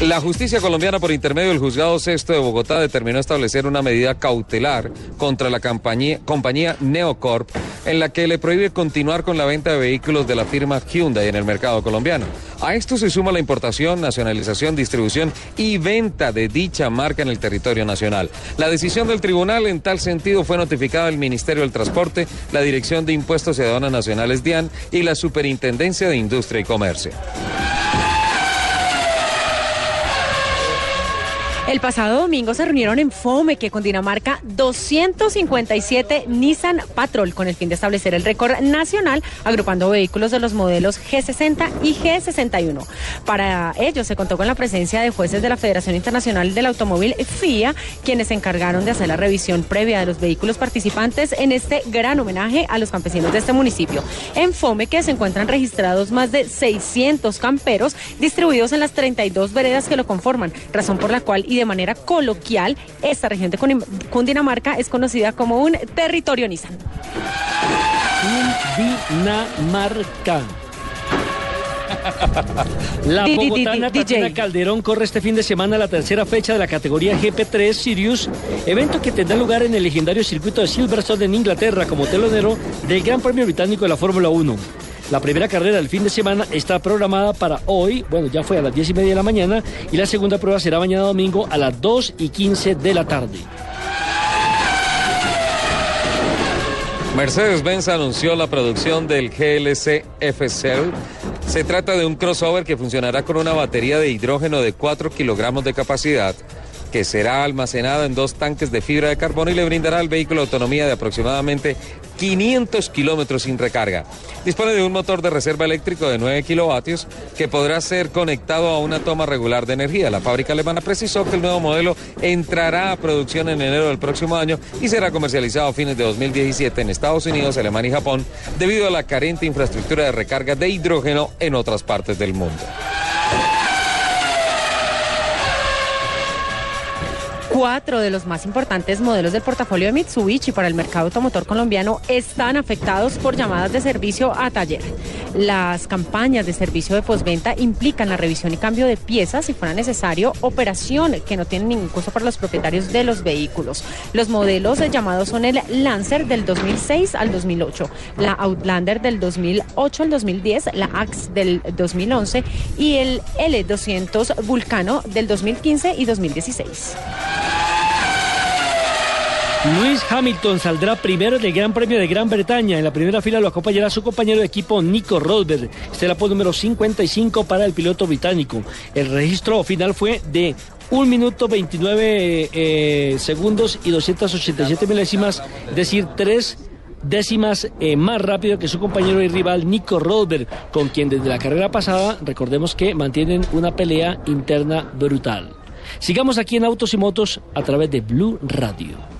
La justicia colombiana, por intermedio del juzgado sexto de Bogotá, determinó establecer una medida cautelar contra la compañía, Neocorp, en la que le prohíbe continuar con la venta de vehículos de la firma Hyundai en el mercado colombiano. A esto se suma la importación, nacionalización, distribución y venta de dicha marca en el territorio nacional. La decisión del tribunal en tal sentido fue notificada al Ministerio del Transporte, la Dirección de Impuestos y Aduanas Nacionales DIAN y la Superintendencia de Industria y Comercio. El pasado domingo se reunieron en Fome, que con Dinamarca, 257 Nissan Patrol con el fin de establecer el récord nacional, agrupando vehículos de los modelos G60 y G61. Para ello se contó con la presencia de jueces de la Federación Internacional del Automóvil FIA, quienes se encargaron de hacer la revisión previa de los vehículos participantes en este gran homenaje a los campesinos de este municipio. En Fome, que se encuentran registrados más de 600 camperos distribuidos en las 32 veredas que lo conforman, razón por la cual de manera coloquial, esta región de Cundinamarca es conocida como un territorio Nissan. Cundinamarca. La bogotana Tatiana Calderón corre este fin de semana la tercera fecha de la categoría GP3 Sirius, evento que tendrá lugar en el legendario circuito de Silverstone en Inglaterra como telonero del Gran Premio Británico de la Fórmula 1. La primera carrera del fin de semana está programada para hoy, bueno, ya fue a las 10 y media de la mañana, y la segunda prueba será mañana domingo a las 2 y 15 de la tarde. Mercedes-Benz anunció la producción del GLC F-Cell. Se trata de un crossover que funcionará con una batería de hidrógeno de 4 kilogramos de capacidad que será almacenada en dos tanques de fibra de carbono y le brindará al vehículo autonomía de aproximadamente 500 kilómetros sin recarga. Dispone de un motor de reserva eléctrico de 9 kilovatios que podrá ser conectado a una toma regular de energía. La fábrica alemana precisó que el nuevo modelo entrará a producción en enero del próximo año y será comercializado a fines de 2017 en Estados Unidos, Alemania y Japón debido a la carente infraestructura de recarga de hidrógeno en otras partes del mundo. Cuatro de los más importantes modelos del portafolio de Mitsubishi para el mercado automotor colombiano están afectados por llamadas de servicio a taller. Las campañas de servicio de postventa implican la revisión y cambio de piezas si fuera necesario, operación que no tiene ningún costo para los propietarios de los vehículos. Los modelos llamados son el Lancer del 2006 al 2008, la Outlander del 2008 al 2010, la Axe del 2011 y el L200 Vulcano del 2015 y 2016. Luis Hamilton saldrá primero del Gran Premio de Gran Bretaña. En la primera fila lo acompañará su compañero de equipo Nico Rosberg. Este es el número 55 para el piloto británico. El registro final fue de 1 minuto 29 eh, segundos y 287 milésimas, es decir, 3 décimas eh, más rápido que su compañero y rival Nico Rosberg, con quien desde la carrera pasada, recordemos que mantienen una pelea interna brutal. Sigamos aquí en Autos y Motos a través de Blue Radio.